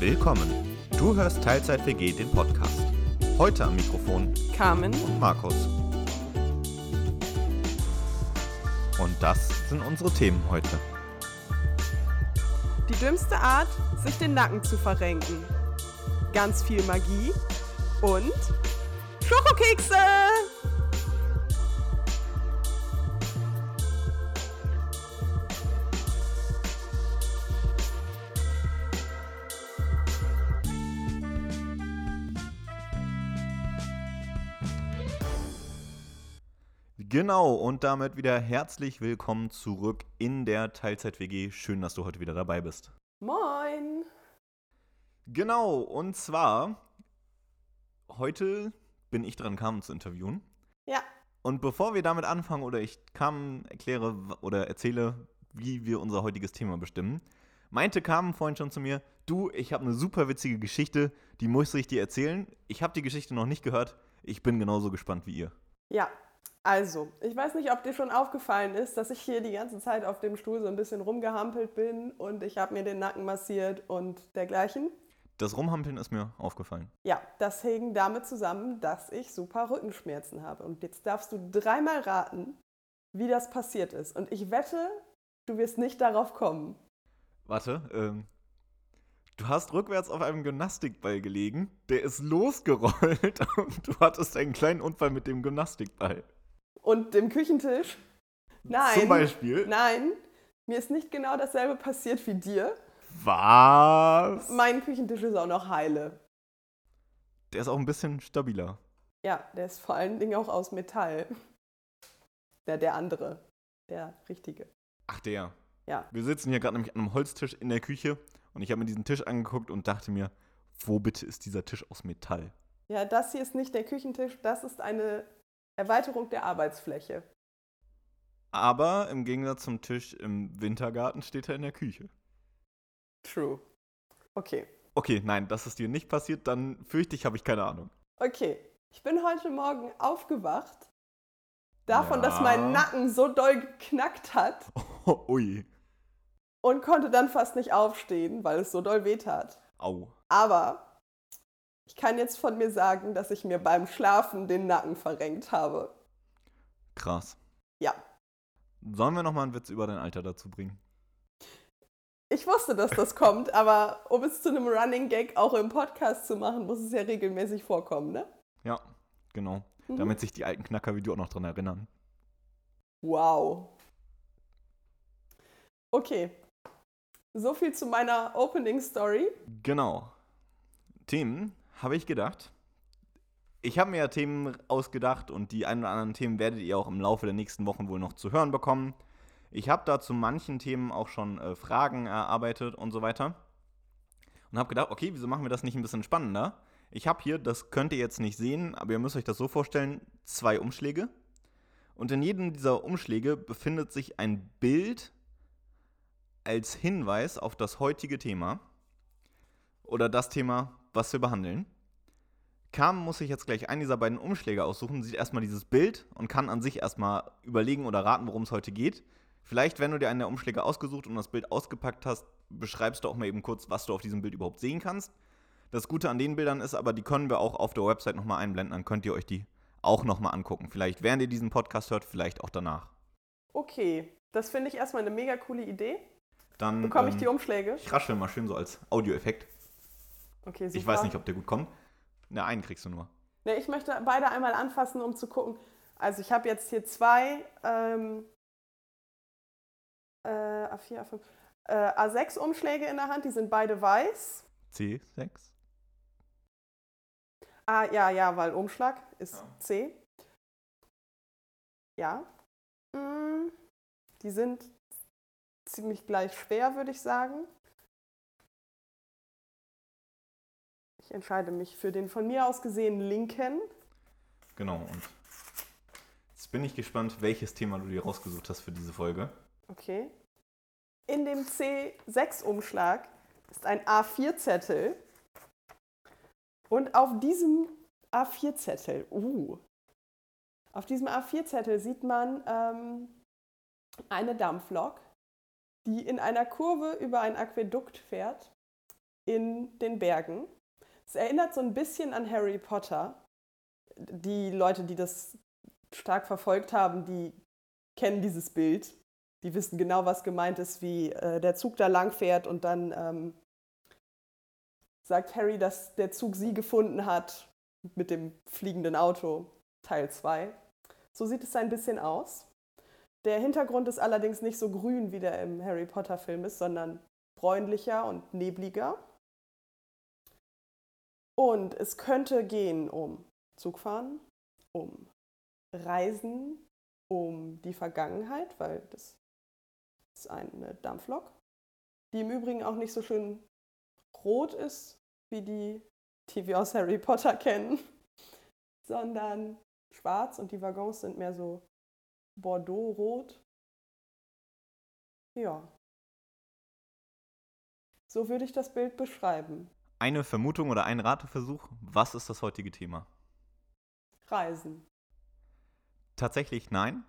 Willkommen. Du hörst Teilzeit WG den Podcast. Heute am Mikrofon Carmen. und Markus. Und das sind unsere Themen heute. Die dümmste Art, sich den Nacken zu verrenken. Ganz viel Magie und Schokokekse! Genau, und damit wieder herzlich willkommen zurück in der Teilzeit WG. Schön, dass du heute wieder dabei bist. Moin! Genau, und zwar, heute bin ich dran, Carmen zu interviewen. Ja, Und bevor wir damit anfangen oder ich Carmen erkläre oder erzähle, wie wir unser heutiges Thema bestimmen, meinte Carmen vorhin schon zu mir, du, ich habe eine super witzige Geschichte, die muss ich dir erzählen. Ich habe die Geschichte noch nicht gehört. Ich bin genauso gespannt wie ihr. ja. Also, ich weiß nicht, ob dir schon aufgefallen ist, dass ich hier die ganze Zeit auf dem Stuhl so ein bisschen rumgehampelt bin und ich habe mir den Nacken massiert und dergleichen. Das Rumhampeln ist mir aufgefallen. Ja, das hing damit zusammen, dass ich super Rückenschmerzen habe. Und jetzt darfst du dreimal raten, wie das passiert ist. Und ich wette, du wirst nicht darauf kommen. Warte, ähm. Du hast rückwärts auf einem Gymnastikball gelegen, der ist losgerollt und du hattest einen kleinen Unfall mit dem Gymnastikball. Und dem Küchentisch? Nein. Zum Beispiel. Nein, mir ist nicht genau dasselbe passiert wie dir. Was? Mein Küchentisch ist auch noch heile. Der ist auch ein bisschen stabiler. Ja, der ist vor allen Dingen auch aus Metall. Der, der andere. Der richtige. Ach, der. Ja. Wir sitzen hier gerade nämlich an einem Holztisch in der Küche und ich habe mir diesen Tisch angeguckt und dachte mir, wo bitte ist dieser Tisch aus Metall? Ja, das hier ist nicht der Küchentisch, das ist eine Erweiterung der Arbeitsfläche. Aber im Gegensatz zum Tisch im Wintergarten steht er in der Küche. True. Okay. Okay, nein, das ist dir nicht passiert, dann fürchte ich, habe ich keine Ahnung. Okay, ich bin heute Morgen aufgewacht. Davon, Ja. dass mein Nacken so doll geknackt hat Oh, ui. und konnte dann fast nicht aufstehen, weil es so doll wehtat. Au. Aber ich kann jetzt von mir sagen, dass ich mir beim Schlafen den Nacken verrenkt habe. Krass. Ja, Sollen wir nochmal einen Witz über dein Alter dazu bringen? ich wusste, dass das kommt, aber um es zu einem Running Gag auch im Podcast zu machen, muss es ja regelmäßig vorkommen, ne? Ja, genau. Mhm. Damit sich die alten Knacker wie du auch noch dran erinnern. Wow. Okay. So viel zu meiner Opening Story. Genau. Themen habe ich gedacht. Ich habe mir ja Themen ausgedacht und die ein oder anderen Themen werdet ihr auch im Laufe der nächsten Wochen wohl noch zu hören bekommen. Ich habe da zu manchen Themen auch schon äh, Fragen erarbeitet und so weiter. Und habe gedacht, okay, wieso machen wir das nicht ein bisschen spannender? Ich habe hier, das könnt ihr jetzt nicht sehen, aber ihr müsst euch das so vorstellen, zwei Umschläge. Und in jedem dieser Umschläge befindet sich ein Bild als Hinweis auf das heutige Thema oder das Thema, was wir behandeln. Carmen muss sich jetzt gleich einen dieser beiden Umschläge aussuchen, sieht erstmal dieses Bild und kann an sich erstmal überlegen oder raten, worum es heute geht. Vielleicht, wenn du dir einen der Umschläge ausgesucht und das Bild ausgepackt hast, beschreibst du auch mal eben kurz, was du auf diesem Bild überhaupt sehen kannst. Das Gute an den Bildern ist aber, die können wir auch auf der Website nochmal einblenden, dann könnt ihr euch die auch nochmal angucken. Vielleicht während ihr diesen Podcast hört, vielleicht auch danach. Okay, das finde ich erstmal eine mega coole Idee. Dann Bekomme ich ähm, die Umschläge? Ich raschel mal schön so als Audioeffekt. Okay, super. Ich weiß nicht, ob der gut kommt. Ne, einen kriegst du nur. Nee, ich möchte beide einmal anfassen, um zu gucken. Also ich habe jetzt hier zwei ähm, äh, A4, A5, äh, A6 Umschläge in der Hand, die sind beide weiß. C6. Ah, ja, ja, weil Umschlag ist Ja. C. Ja. Mm, Die sind ziemlich gleich schwer, würde ich sagen. Entscheide mich für den von mir aus gesehen linken. Genau, und jetzt bin ich gespannt, welches Thema du dir rausgesucht hast für diese Folge. Okay. In dem C6-Umschlag ist ein A4-Zettel. Und auf diesem A4-Zettel, uh, auf diesem A4-Zettel sieht man ähm, eine Dampflok, die in einer Kurve über ein Aquädukt fährt in den Bergen. Es erinnert so ein bisschen an Harry Potter. Die Leute, die das stark verfolgt haben, die kennen dieses Bild. Die wissen genau, was gemeint ist, wie äh, der Zug da lang fährt und dann ähm, sagt Harry, dass der Zug sie gefunden hat mit dem fliegenden Auto, Teil 2. So sieht es ein bisschen aus. Der Hintergrund ist allerdings nicht so grün, wie der im Harry Potter-Film ist, sondern bräunlicher und nebliger. Und es könnte gehen um Zugfahren, um Reisen, um die Vergangenheit, weil das ist eine Dampflok, die im Übrigen auch nicht so schön rot ist, wie die, die wir aus Harry Potter kennen, sondern schwarz und die Waggons sind mehr so Bordeaux-rot. Ja. So würde ich das Bild beschreiben. Eine Vermutung oder ein Rateversuch. Was ist das heutige Thema? Reisen. Tatsächlich nein.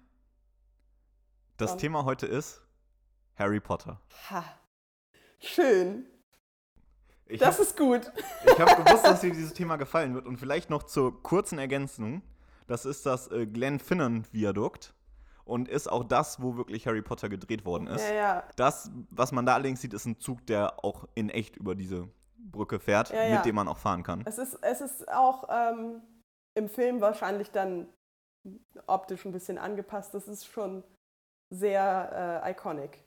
Das Dann. Thema heute ist Harry Potter. Ha. Schön. Ich Das habe ist gut. hab gewusst, dass dir dieses Thema gefallen wird. Und vielleicht noch zur kurzen Ergänzung. Das ist das äh, Glenfinnan-Viadukt und ist auch das, wo wirklich Harry Potter gedreht worden ist. Ja, ja. Das, was man da allerdings sieht, ist ein Zug, der auch in echt über diese Brücke fährt, Ja, ja. mit dem man auch fahren kann. Es ist, es ist auch ähm, im Film wahrscheinlich dann optisch ein bisschen angepasst. Das ist schon sehr äh, iconic.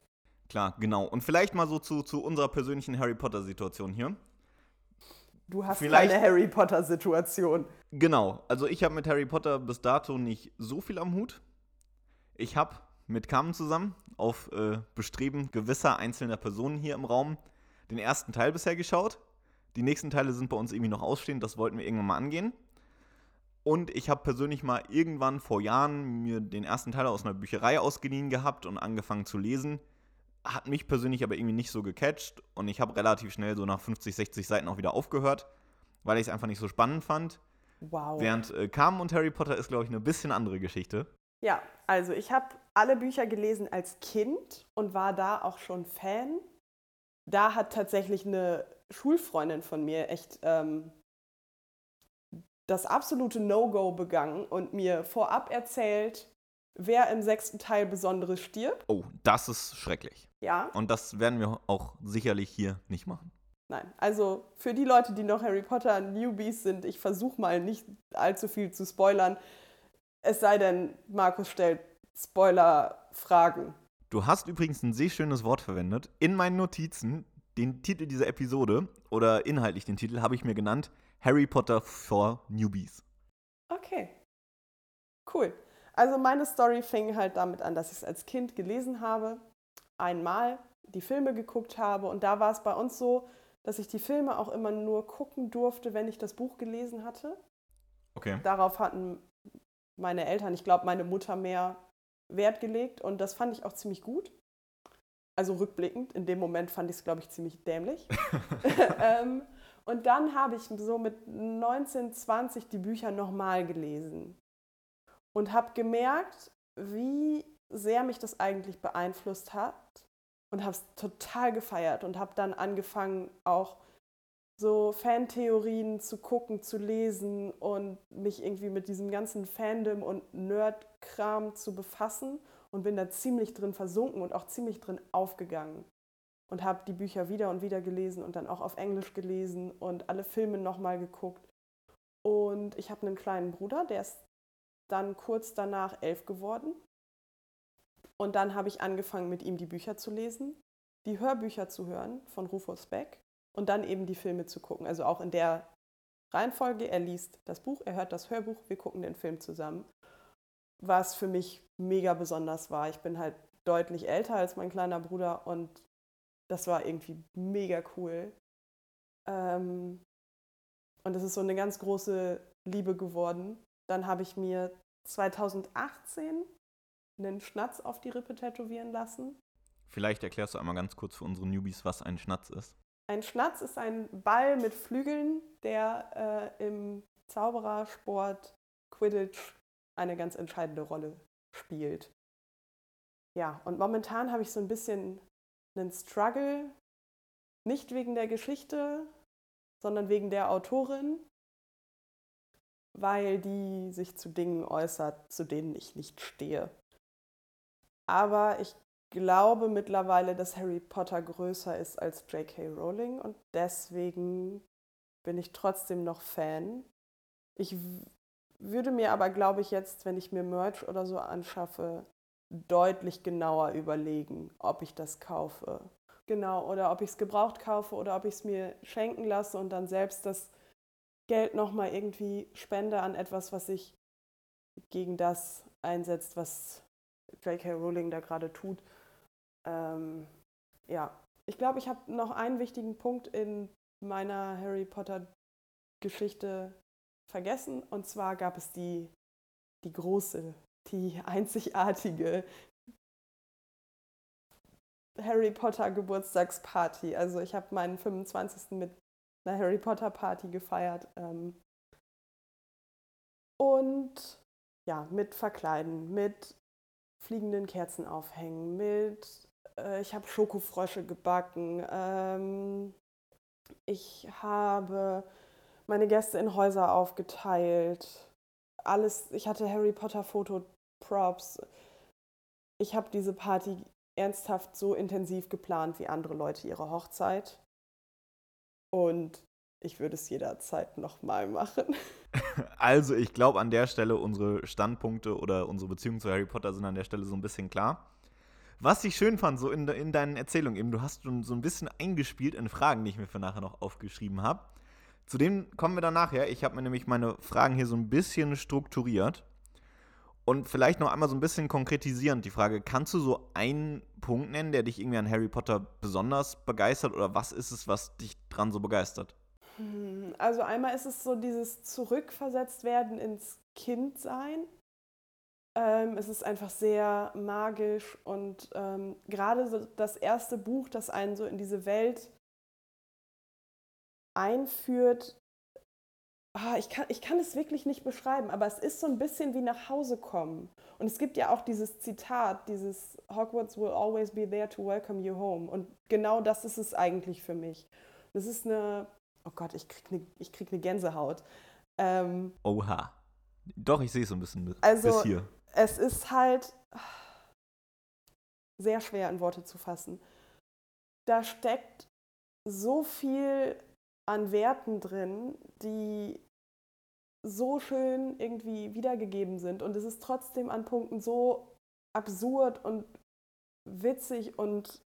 Klar, genau. Und vielleicht mal so zu, zu unserer persönlichen Harry Potter-Situation hier. Du hast Vielleicht- keine Harry Potter-Situation. Genau, also ich habe mit Harry Potter bis dato nicht so viel am Hut. Ich habe mit Carmen zusammen auf äh, Bestreben gewisser einzelner Personen hier im Raum den ersten Teil bisher geschaut. Die nächsten Teile sind bei uns irgendwie noch ausstehend, das wollten wir irgendwann mal angehen. Und ich habe persönlich mal irgendwann vor Jahren mir den ersten Teil aus einer Bücherei ausgeliehen gehabt und angefangen zu lesen. Hat mich persönlich aber irgendwie nicht so gecatcht und ich habe relativ schnell so nach 50, 60 Seiten auch wieder aufgehört, weil ich es einfach nicht so spannend fand. Wow. Während äh, Carmen und Harry Potter ist, glaube ich, eine bisschen andere Geschichte. Ja, also ich habe alle Bücher gelesen als Kind und war da auch schon Fan. Da hat tatsächlich eine Schulfreundin von mir echt ähm, das absolute No-Go begangen und mir vorab erzählt, wer im sechsten Teil Besonderes stirbt. Oh, das ist schrecklich. Ja, Und das werden wir auch sicherlich hier nicht machen. nein. Also für die Leute, die noch Harry Potter Newbies sind, ich versuche mal nicht allzu viel zu spoilern. Es sei denn, Markus stellt Spoiler-Fragen. Du hast übrigens ein sehr schönes Wort verwendet. In meinen Notizen, den Titel dieser Episode oder inhaltlich den Titel habe ich mir genannt Harry Potter for Newbies. Okay. Cool. Also meine Story fing halt damit an, dass ich es als Kind gelesen habe, einmal die Filme geguckt habe und da war es bei uns so, dass ich die Filme auch immer nur gucken durfte, wenn ich das Buch gelesen hatte. Okay. Darauf hatten meine Eltern, ich glaube meine Mutter mehr Wert gelegt und das fand ich auch ziemlich gut. Also rückblickend, in dem Moment fand ich es, glaube ich, ziemlich dämlich. ähm, und dann habe ich so mit 19, 20 die Bücher nochmal gelesen und habe gemerkt, wie sehr mich das eigentlich beeinflusst hat und habe es total gefeiert und habe dann angefangen, auch so Fantheorien zu gucken, zu lesen und mich irgendwie mit diesem ganzen Fandom und Nerd-Kram zu befassen und bin da ziemlich drin versunken und auch ziemlich drin aufgegangen und habe die Bücher wieder und wieder gelesen und dann auch auf Englisch gelesen und alle Filme nochmal geguckt. Und ich habe einen kleinen Bruder, der ist dann kurz danach elf geworden. Und dann habe ich angefangen, mit ihm die Bücher zu lesen, die Hörbücher zu hören von Rufus Beck und dann eben die Filme zu gucken. Also auch in der Reihenfolge, er liest das Buch, er hört das Hörbuch, wir gucken den Film zusammen. Was für mich mega besonders war. Ich bin halt deutlich älter als mein kleiner Bruder und das war irgendwie mega cool. Ähm, und das ist so eine ganz große Liebe geworden. Dann habe ich mir 2018 einen Schnatz auf die Rippe tätowieren lassen. Vielleicht erklärst du einmal ganz kurz für unsere Newbies, was ein Schnatz ist. Ein Schnatz ist ein Ball mit Flügeln, der äh, im Zauberersport Quidditch eine ganz entscheidende Rolle spielt. Ja, und momentan habe ich so ein bisschen einen Struggle, Nicht wegen der Geschichte, sondern wegen der Autorin, weil die sich zu Dingen äußert, zu denen ich nicht stehe. Aber ich glaube mittlerweile, dass Harry Potter größer ist als J.K. Rowling und deswegen bin ich trotzdem noch Fan. Ich würde mir aber, glaube ich, jetzt, wenn ich mir Merch oder so anschaffe, deutlich genauer überlegen, ob ich das kaufe. Genau, oder ob ich es gebraucht kaufe oder ob ich es mir schenken lasse und dann selbst das Geld nochmal irgendwie spende an etwas, was sich gegen das einsetzt, was J.K. Rowling da gerade tut. Ähm, ja, ich glaube, ich habe noch einen wichtigen Punkt in meiner Harry Potter Geschichte vergessen. Und zwar gab es die, die große, die einzigartige Harry Potter Geburtstagsparty. Also ich habe meinen 25. mit einer Harry Potter Party gefeiert. Ähm, und ja, mit Verkleiden, mit fliegenden Kerzen aufhängen, mit äh, ich habe Schokofrösche gebacken, ähm, ich habe meine Gäste in Häuser aufgeteilt, alles, ich hatte Harry Potter Fotoprops. Ich habe diese Party ernsthaft so intensiv geplant wie andere Leute ihre Hochzeit. Und ich würde es jederzeit nochmal machen. Also, ich glaube, an der Stelle unsere Standpunkte oder unsere Beziehungen zu Harry Potter sind an der Stelle so ein bisschen klar. Was ich schön fand, so in, in deinen Erzählungen eben, du hast schon so ein bisschen eingespielt in Fragen, die ich mir für nachher noch aufgeschrieben habe. Zu denen kommen wir dann nachher. Ich habe mir nämlich meine Fragen hier so ein bisschen strukturiert. Und vielleicht noch einmal so ein bisschen konkretisierend die Frage: Kannst du so einen Punkt nennen, der dich irgendwie an Harry Potter besonders begeistert? Oder was ist es, was dich dran so begeistert? Hm, also, einmal ist es so dieses Zurückversetztwerden ins Kindsein. Ähm, es ist einfach sehr magisch und ähm, gerade so das erste Buch, das einen so in diese Welt einführt, ah, ich, kann, ich kann es wirklich nicht beschreiben, aber es ist so ein bisschen wie nach Hause kommen. Und es gibt ja auch dieses Zitat, dieses Hogwarts will always be there to welcome you home. Und genau das ist es eigentlich für mich. Das ist eine, oh Gott, ich krieg eine, ich krieg eine Gänsehaut. Ähm, Oha. Doch, ich sehe es so ein bisschen bis, also, bis hier. Es ist halt sehr schwer in Worte zu fassen. Da steckt so viel an Werten drin, die so schön irgendwie wiedergegeben sind. Und es ist trotzdem an Punkten so absurd und witzig und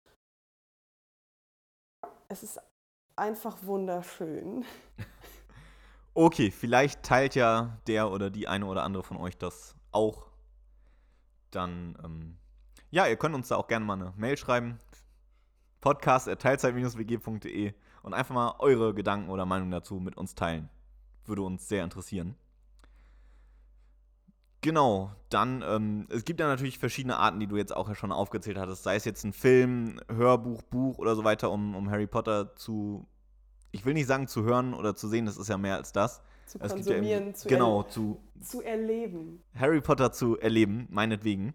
es ist einfach wunderschön. Okay, vielleicht teilt ja der oder die eine oder andere von euch das auch. Dann, ähm, ja, ihr könnt uns da auch gerne mal eine Mail schreiben. podcast.teilzeit-wg.de und einfach mal eure Gedanken oder Meinung dazu mit uns teilen. Würde uns sehr interessieren. Genau, dann, ähm, es gibt ja natürlich verschiedene Arten, die du jetzt auch schon aufgezählt hattest, sei es jetzt ein Film, Hörbuch, Buch oder so weiter, um, um Harry Potter zu, ich will nicht sagen zu hören oder zu sehen, das ist ja mehr als das. Zu es konsumieren, ja zu, genau, zu, zu erleben. Harry Potter zu erleben, meinetwegen.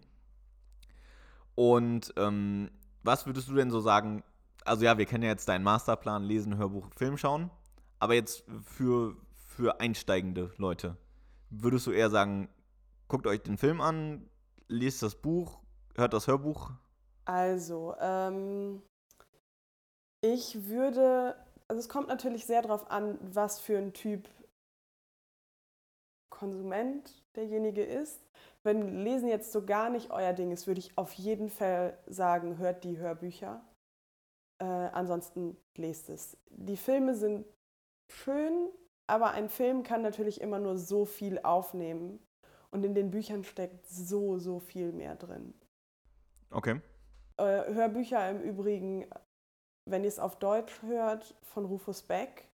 Und ähm, was würdest du denn so sagen, also ja, wir kennen ja jetzt deinen Masterplan, lesen, Hörbuch, Film schauen. Aber jetzt für, für einsteigende Leute, würdest du eher sagen, guckt euch den Film an, lest das Buch, hört das Hörbuch? Also, ähm, ich würde, also es kommt natürlich sehr darauf an, was für ein Typ Konsument derjenige ist. Wenn Lesen jetzt so gar nicht euer Ding ist, würde ich auf jeden Fall sagen, hört die Hörbücher. Äh, ansonsten lest es. Die Filme sind schön, aber ein Film kann natürlich immer nur so viel aufnehmen. Und in den Büchern steckt so, so viel mehr drin. Okay. Äh, Hörbücher im Übrigen, wenn ihr es auf Deutsch hört, von Rufus Beck.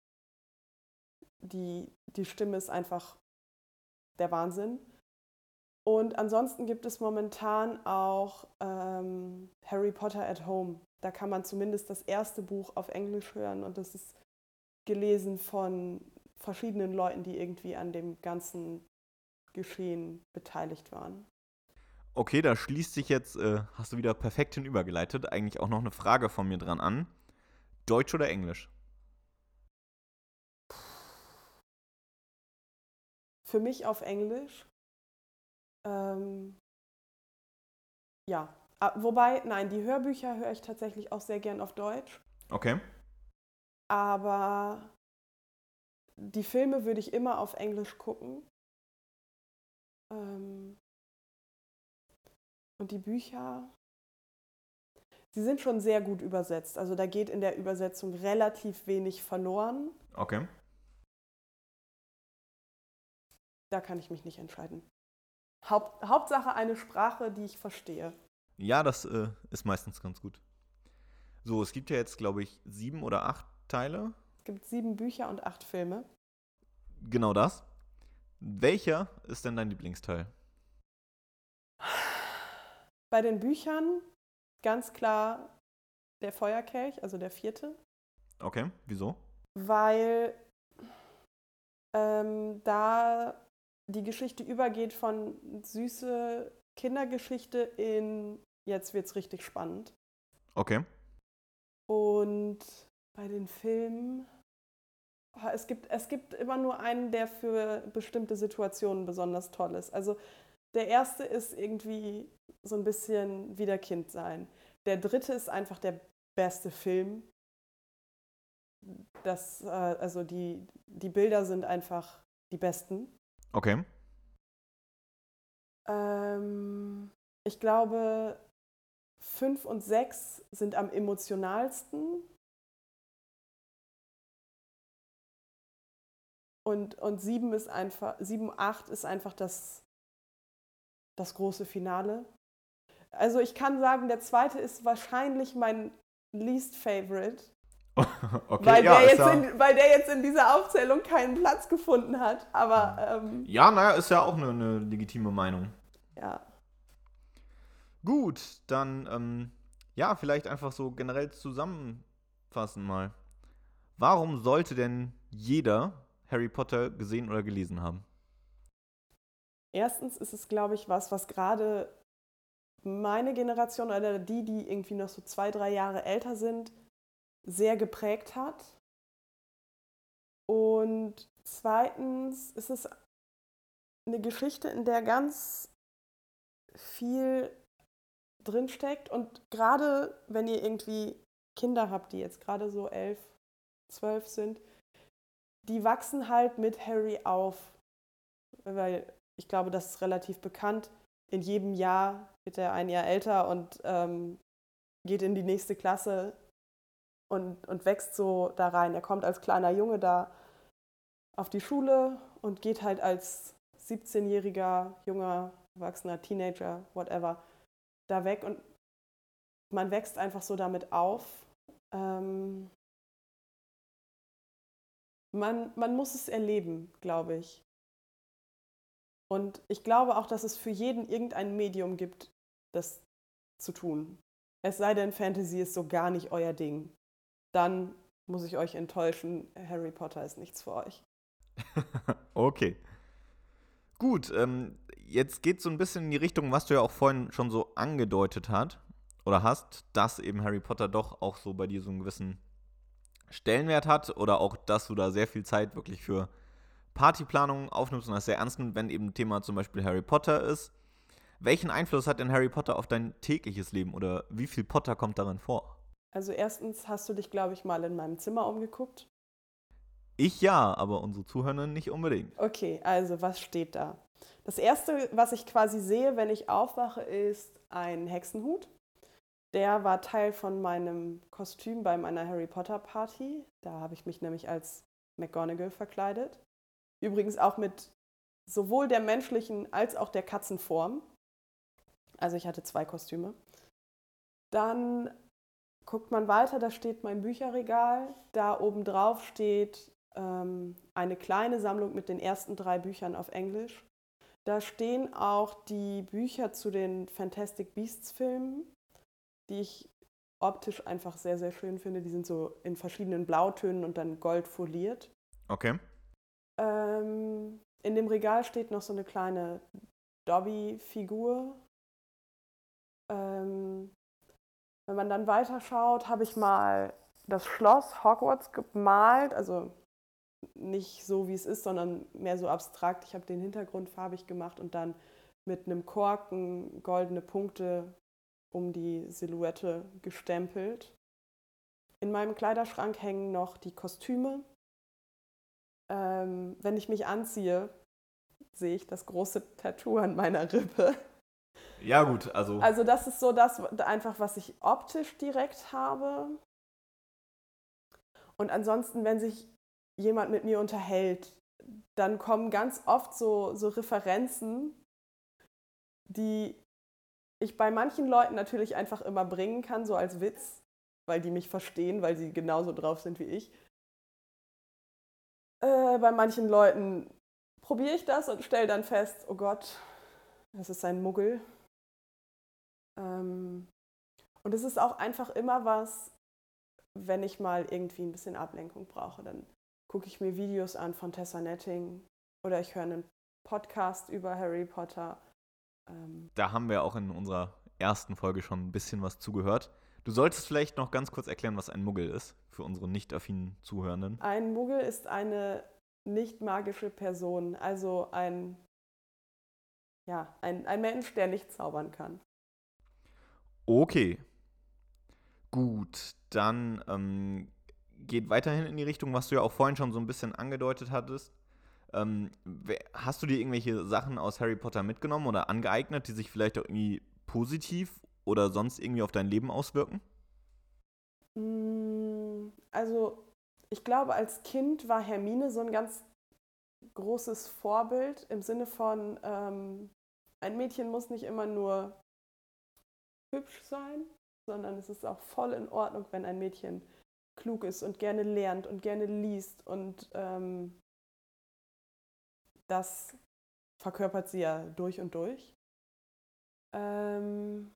Die, die Stimme ist einfach der Wahnsinn. Und ansonsten gibt es momentan auch ähm, Harry Potter at Home. Da kann man zumindest das erste Buch auf Englisch hören und das ist gelesen von verschiedenen Leuten, die irgendwie an dem ganzen Geschehen beteiligt waren. Okay, da schließt sich jetzt, äh, hast du wieder perfekt hinübergeleitet, eigentlich auch noch eine Frage von mir dran an. Deutsch oder Englisch? Für mich auf Englisch. Ähm, ja. Ah, wobei, nein, die Hörbücher höre ich tatsächlich auch sehr gern auf Deutsch. Okay. Aber die Filme würde ich immer auf Englisch gucken. Ähm, und die Bücher, sie sind schon sehr gut übersetzt. Also da geht in der Übersetzung relativ wenig verloren. Okay. Da kann ich mich nicht entscheiden. Haupt, Hauptsache eine Sprache, die ich verstehe. Ja, das äh, ist meistens ganz gut. So, es gibt ja jetzt, glaube ich, sieben oder acht Teile. Es gibt sieben Bücher und acht Filme. Genau das. Welcher ist denn dein Lieblingsteil? Bei den Büchern ganz klar der Feuerkelch, also der vierte. Okay, wieso? Weil ähm, da die Geschichte übergeht von süße Kindergeschichte in jetzt wird's richtig spannend. Okay. Und bei den Filmen, es gibt, es gibt immer nur einen, der für bestimmte Situationen besonders toll ist. Also der erste ist irgendwie so ein bisschen wieder Kind sein. Der dritte ist einfach der beste Film. Das, äh, also die, die Bilder sind einfach die besten. Okay. Ähm, ich glaube, fünf und sechs sind am emotionalsten. Und, und sieben ist einfach, sieben, acht ist einfach das, das große Finale. Also ich kann sagen, der zweite ist wahrscheinlich mein least favorite. okay, weil, ja, der jetzt ja, in, weil der jetzt in dieser Aufzählung keinen Platz gefunden hat. Aber ähm, ja, naja, ist ja auch eine, eine legitime Meinung. ja. Gut, dann, ähm, ja, vielleicht einfach so generell zusammenfassen mal. Warum sollte denn jeder Harry Potter gesehen oder gelesen haben? Erstens ist es, glaube ich, was, was gerade meine Generation oder die, die irgendwie noch so zwei, drei Jahre älter sind, sehr geprägt hat. Und zweitens ist es eine Geschichte, in der ganz viel drinsteckt. Und gerade wenn ihr irgendwie Kinder habt, die jetzt gerade so elf, zwölf sind, die wachsen halt mit Harry auf. Weil ich glaube, das ist relativ bekannt. In jedem Jahr wird er ein Jahr älter und ähm, geht in die nächste Klasse und, und wächst so da rein. Er kommt als kleiner Junge da auf die Schule und geht halt als 17-jähriger, junger, erwachsener Teenager, whatever, da weg und man wächst einfach so damit auf. Ähm, man, man muss es erleben, glaube ich. Und ich glaube auch, dass es für jeden irgendein Medium gibt, das zu tun. Es sei denn, Fantasy ist so gar nicht euer Ding. Dann muss ich euch enttäuschen, Harry Potter ist nichts für euch. okay. Gut, ähm, jetzt geht so ein bisschen in die Richtung, was du ja auch vorhin schon so angedeutet hat oder hast, dass eben Harry Potter doch auch so bei dir so einen gewissen Stellenwert hat oder auch, dass du da sehr viel Zeit wirklich für Partyplanung aufnimmst und das sehr ernst nimmst, wenn eben Thema zum Beispiel Harry Potter ist. Welchen Einfluss hat denn Harry Potter auf dein tägliches Leben oder wie viel Potter kommt darin vor? Also erstens hast du dich, glaube ich, mal in meinem Zimmer umgeguckt. Ich ja, aber unsere Zuhörer nicht unbedingt. Okay, also was steht da? Das erste, was ich quasi sehe, wenn ich aufwache, ist ein Hexenhut. Der war Teil von meinem Kostüm bei meiner Harry Potter Party. Da habe ich mich nämlich als McGonagall verkleidet. Übrigens auch mit sowohl der menschlichen als auch der Katzenform. Also ich hatte zwei Kostüme. Dann guckt man weiter, da steht mein Bücherregal. Da oben drauf steht ähm, eine kleine Sammlung mit den ersten drei Büchern auf Englisch. Da stehen auch die Bücher zu den Fantastic Beasts Filmen, die ich optisch einfach sehr, sehr schön finde. Die sind so in verschiedenen Blautönen und dann gold foliert. Okay. Ähm, in dem Regal steht noch so eine kleine Dobby-Figur. Ähm, wenn man dann weiterschaut, habe ich mal das Schloss Hogwarts gemalt, also nicht so wie es ist, sondern mehr so abstrakt. Ich habe den Hintergrund farbig gemacht und dann mit einem Korken goldene Punkte um die Silhouette gestempelt. In meinem Kleiderschrank hängen noch die Kostüme. Ähm, wenn ich mich anziehe, sehe ich das große Tattoo an meiner Rippe. Ja, gut, also. Also, das ist so das einfach, was ich optisch direkt habe. Und ansonsten, wenn sich jemand mit mir unterhält, dann kommen ganz oft so, so Referenzen, die ich bei manchen Leuten natürlich einfach immer bringen kann, so als Witz, weil die mich verstehen, weil sie genauso drauf sind wie ich. Äh, bei manchen Leuten probiere ich das und stelle dann fest, oh Gott, das ist ein Muggel. Ähm, und es ist auch einfach immer was, wenn ich mal irgendwie ein bisschen Ablenkung brauche, dann gucke ich mir Videos an von Tessa Netting oder ich höre einen Podcast über Harry Potter. Ähm da haben wir auch in unserer ersten Folge schon ein bisschen was zugehört. Du solltest vielleicht noch ganz kurz erklären, was ein Muggel ist für unsere nicht affinen Zuhörenden. Ein Muggel ist eine nicht magische Person, also ein, ja, ein, ein Mensch, der nicht zaubern kann. Okay. Gut, dann ähm, geht weiterhin in die Richtung, was du ja auch vorhin schon so ein bisschen angedeutet hattest. Ähm, hast du dir irgendwelche Sachen aus Harry Potter mitgenommen oder angeeignet, die sich vielleicht auch irgendwie positiv oder sonst irgendwie auf dein Leben auswirken? Mm, also, ich glaube, als Kind war Hermine so ein ganz großes Vorbild im Sinne von, ähm, ein Mädchen muss nicht immer nur hübsch sein, sondern es ist auch voll in Ordnung, wenn ein Mädchen klug ist und gerne lernt und gerne liest und ähm, das verkörpert sie ja durch und durch. Ähm,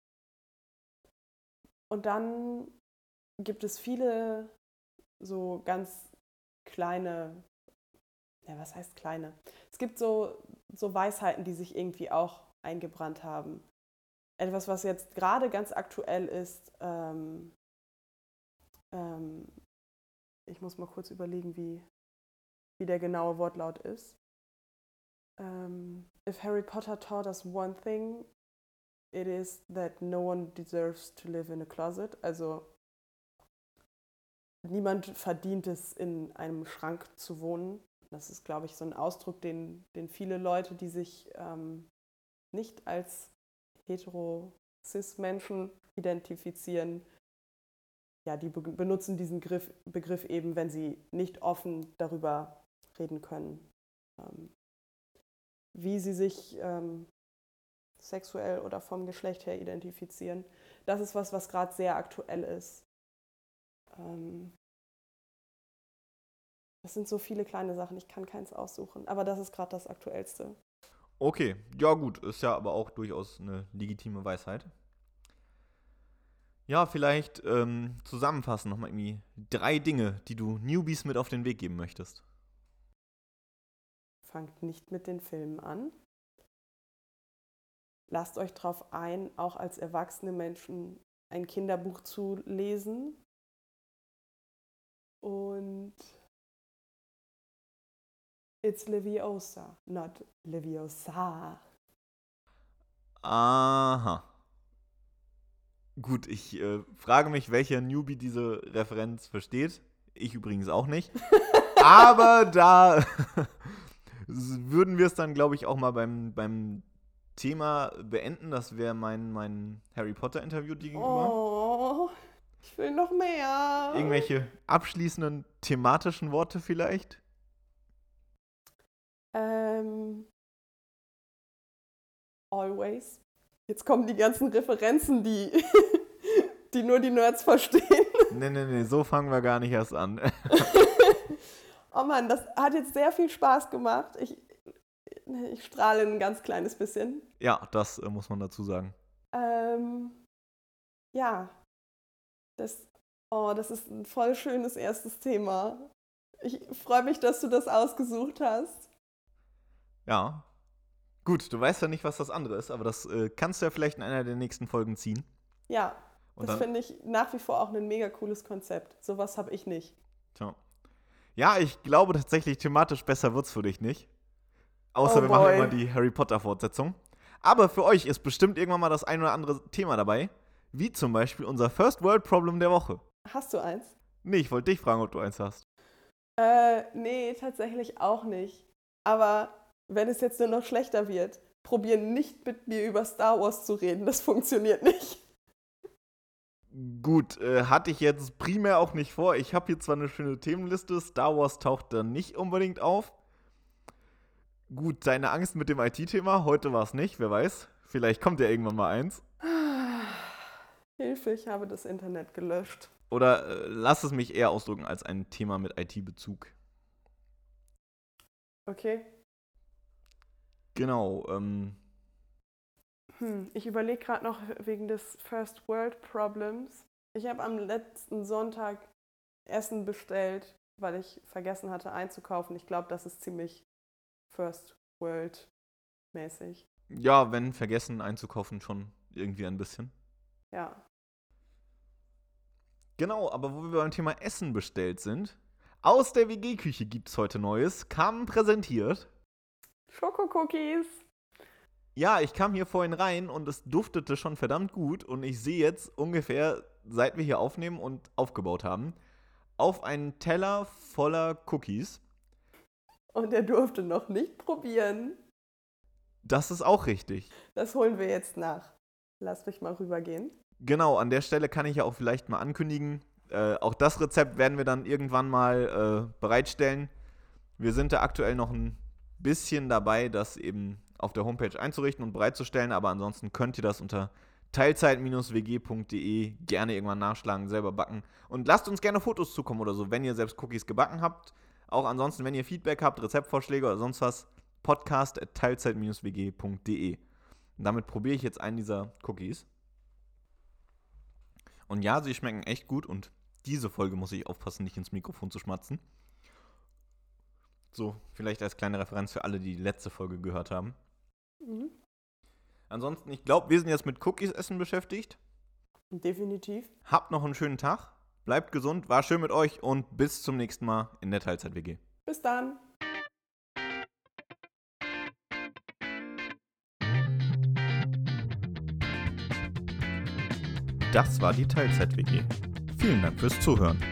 und dann gibt es viele so ganz kleine, ja, was heißt kleine? Es gibt so, so Weisheiten, die sich irgendwie auch eingebrannt haben. Etwas, was jetzt gerade ganz aktuell ist, ähm, ähm, ich muss mal kurz überlegen, wie, wie der genaue Wortlaut ist. Um, if Harry Potter taught us one thing, it is that no one deserves to live in a closet. Also niemand verdient es, in einem Schrank zu wohnen. Das ist, glaube ich, so ein Ausdruck, den, den viele Leute, die sich ähm, nicht als hetero-cis-Menschen identifizieren, ja, die be benutzen diesen Griff, Begriff eben, wenn sie nicht offen darüber reden können, ähm, wie sie sich ähm, sexuell oder vom Geschlecht her identifizieren. Das ist was, was gerade sehr aktuell ist. Ähm, das sind so viele kleine Sachen, ich kann keins aussuchen, aber das ist gerade das Aktuellste. Okay, ja gut, ist ja aber auch durchaus eine legitime Weisheit. Ja, vielleicht ähm, zusammenfassen nochmal irgendwie drei Dinge, die du Newbies mit auf den Weg geben möchtest. Fangt nicht mit den Filmen an. Lasst euch darauf ein, auch als erwachsene Menschen ein Kinderbuch zu lesen. Und it's Leviosa, not Leviosa. Aha. Gut, ich äh, frage mich, welcher Newbie diese Referenz versteht. Ich übrigens auch nicht. Aber da würden wir es dann, glaube ich, auch mal beim, beim Thema beenden. Das wäre mein, mein Harry Potter-Interview gegenüber. Oh, ich will noch mehr. Irgendwelche abschließenden thematischen Worte vielleicht? Ähm. Always. Jetzt kommen die ganzen Referenzen, die, die nur die Nerds verstehen. Nee, nee, nee, so fangen wir gar nicht erst an. oh Mann, das hat jetzt sehr viel Spaß gemacht. Ich, ich strahle ein ganz kleines bisschen. Ja, das äh, muss man dazu sagen. Ähm, ja, das, oh, das ist ein voll schönes erstes Thema. Ich freue mich, dass du das ausgesucht hast. Ja, Gut, du weißt ja nicht, was das andere ist, aber das äh, kannst du ja vielleicht in einer der nächsten Folgen ziehen. Ja. Und das finde ich nach wie vor auch ein mega cooles Konzept. Sowas habe ich nicht. tja. Ja, ich glaube tatsächlich, thematisch besser wird's für dich nicht. Außer Oh wir machen boy. immer die Harry Potter-Fortsetzung. Aber für euch ist bestimmt irgendwann mal das ein oder andere Thema dabei. Wie zum Beispiel unser First World Problem der Woche. Hast du eins? Nee, ich wollte dich fragen, ob du eins hast. Äh, nee, tatsächlich auch nicht. Aber wenn es jetzt nur noch schlechter wird, probier nicht mit mir über Star Wars zu reden. Das funktioniert nicht. Gut, äh, hatte ich jetzt primär auch nicht vor. Ich habe hier zwar eine schöne Themenliste, Star Wars taucht da nicht unbedingt auf. Gut, deine Angst mit dem IT-Thema, heute war es nicht, wer weiß. Vielleicht kommt ja irgendwann mal eins. Hilfe, ich habe das Internet gelöscht. Oder äh, lass es mich eher ausdrücken als ein Thema mit IT-Bezug. Okay. Genau, ähm, Hm, ich überlege gerade noch wegen des First World Problems. Ich habe am letzten Sonntag Essen bestellt, weil ich vergessen hatte einzukaufen. Ich glaube, das ist ziemlich First World mäßig. ja, wenn vergessen einzukaufen, schon irgendwie ein bisschen. Ja. Genau, aber wo wir beim Thema Essen bestellt sind, aus der WG-Küche gibt es heute Neues, kam präsentiert. Schokocookies. Ja, ich kam hier vorhin rein und es duftete schon verdammt gut und ich sehe jetzt ungefähr, seit wir hier aufnehmen und aufgebaut haben, auf einen Teller voller Cookies. Und er durfte noch nicht probieren. Das ist auch richtig. Das holen wir jetzt nach. Lass mich mal rübergehen. Genau, an der Stelle kann ich ja auch vielleicht mal ankündigen, äh, auch das Rezept werden wir dann irgendwann mal äh, bereitstellen. Wir sind da aktuell noch ein bisschen dabei, das eben auf der Homepage einzurichten und bereitzustellen, aber ansonsten könnt ihr das unter teilzeit-wg.de gerne irgendwann nachschlagen, selber backen. Und lasst uns gerne Fotos zukommen oder so, wenn ihr selbst Cookies gebacken habt. Auch ansonsten, wenn ihr Feedback habt, Rezeptvorschläge oder sonst was, podcast.teilzeit-wg.de. Und damit probiere ich jetzt einen dieser Cookies. Und ja, sie schmecken echt gut und diese Folge muss ich aufpassen, nicht ins Mikrofon zu schmatzen. So, vielleicht als kleine Referenz für alle, die die letzte Folge gehört haben. Mhm. Ansonsten, ich glaube, wir sind jetzt mit Cookies essen beschäftigt. Definitiv. Habt noch einen schönen Tag, bleibt gesund, war schön mit euch und bis zum nächsten Mal in der Teilzeit-WG. Bis dann. Das war die Teilzeit-WG. Vielen Dank fürs Zuhören.